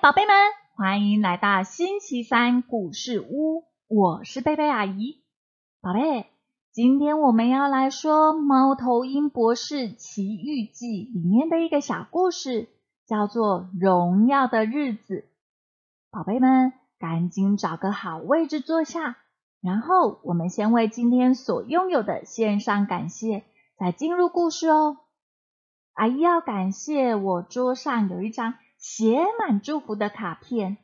宝贝们欢迎来到星期三故事屋，我是贝贝阿姨。宝贝，今天我们要来说《猫头鹰博士奇遇记》里面的一个小故事，叫做《荣耀的日子》。宝贝们，赶紧找个好位置坐下，然后我们先为今天所拥有的献上感谢，再进入故事哦。阿姨要感谢我桌上有一张。写满祝福的卡片，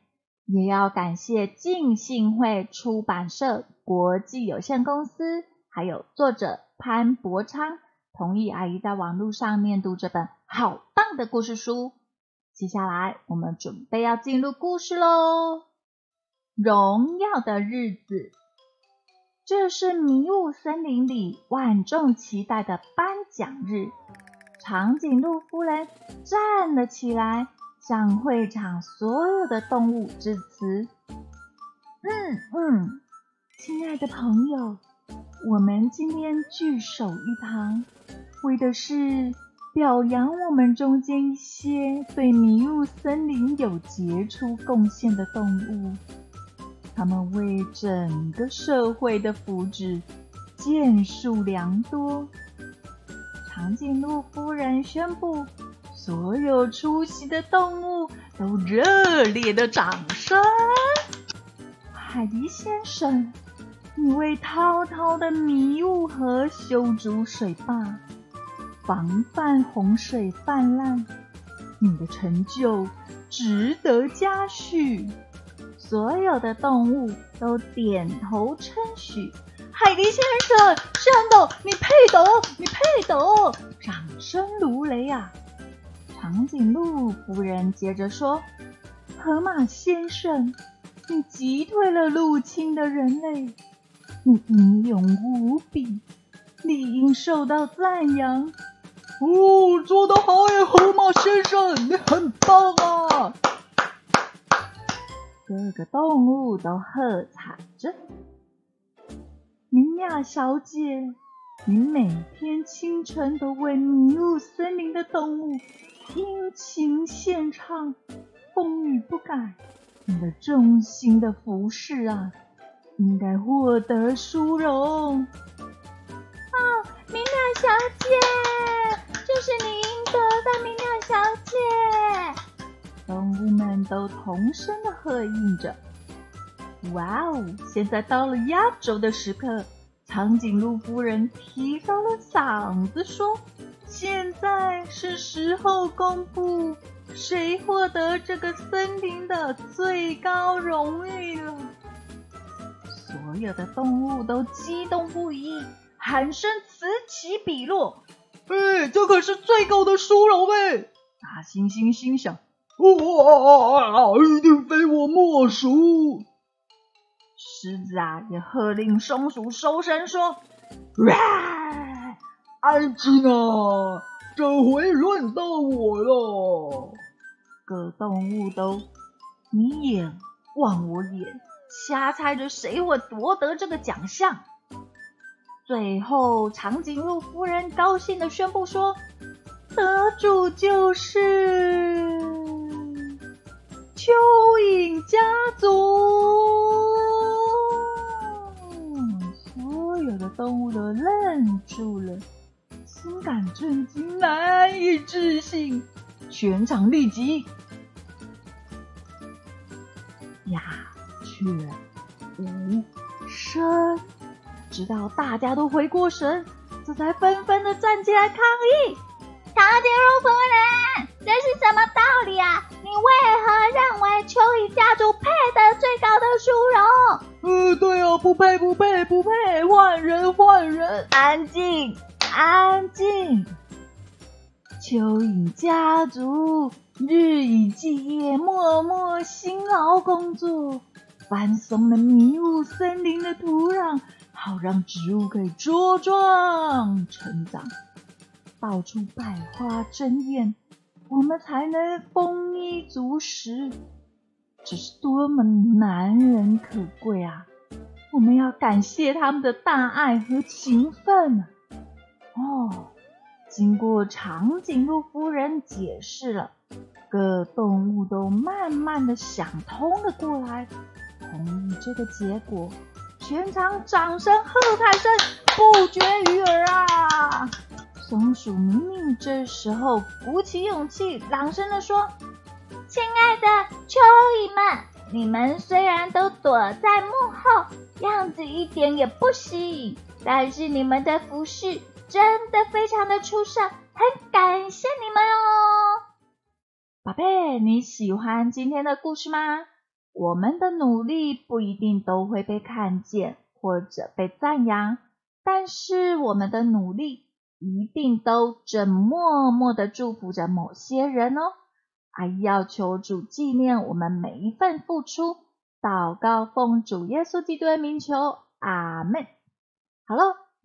也要感谢静信会出版社国际有限公司，还有作者潘伯昌同意阿姨在网络上面读这本好棒的故事书。接下来我们准备要进入故事喽！荣耀的日子，这是迷雾森林里万众期待的颁奖日。长颈鹿夫人站了起来。向会场所有的动物致辞。嗯嗯，亲爱的朋友，我们今天聚首一堂，为的是表扬我们中间一些对迷雾森林有杰出贡献的动物，他们为整个社会的福祉建树良多。长颈鹿夫人宣布。所有出席的动物都热烈的掌声。海迪先生，你为滔滔的迷雾河修筑水坝，防范洪水泛滥，你的成就值得嘉许。所有的动物都点头称许。海迪先生，真的，你配得，你配得！掌声如雷啊！长颈鹿夫人接着说：“河马先生，你击退了入侵的人类，你英勇无比，理应受到赞扬。”哦，做得好呀，河马先生，你很棒啊！各个动物都喝彩着。明亚小姐，你每天起清晨都为迷雾森林的动物。殷勤献唱，风雨不改，你的忠心的服侍啊，应该获得殊荣。啊，明亮小姐，这是你应得的，明亮小姐。动物们都同声的喝应着。哇哦，现在到了压轴的时刻，长颈鹿夫人提高了嗓子说。现在是时候公布谁获得这个森林的最高荣誉了。所有的动物都激动不已，喊声此起彼落。哎，这可是最高的殊荣哎！大猩猩心想：哇，一定非我莫属。狮子啊，也喝令松鼠收声说：哇！安静啊！这回轮到我了。各动物都你眼望我眼，瞎猜着谁会夺得这个奖项。最后，长颈鹿夫人高兴的宣布说：“得主就是蚯蚓家族。”动物都愣住了。心感震惊，难以置信，全场立即鸦雀无声，直到大家都回过神，这才纷纷的站起来抗议。长颈鹿夫安静！蚯蚓家族日以继夜，默默辛劳工作，翻松了迷雾森林的土壤，好让植物可以茁壮成长，到处百花争艳，我们才能丰衣足食。这是多么难能可贵啊！我们要感谢他们的大爱和勤奋！哦，经过长颈鹿夫人解释了，各动物都慢慢的想通了过来，同意这个结果。全场掌声喝彩声不绝于耳啊！松鼠明明这时候鼓起勇气，朗声的说：“亲爱的蚯蚓们，你们虽然都躲在幕后，样子一点也不吸引，但是你们的服饰真的非常的出色，很感谢你们哦。”宝贝，你喜欢今天的故事吗？我们的努力不一定都会被看见或者被赞扬，但是我们的努力一定都正默默的祝福着某些人哦。阿要求主纪念我们每一份付出，祷告奉主耶稣基督的名求，阿门。好了，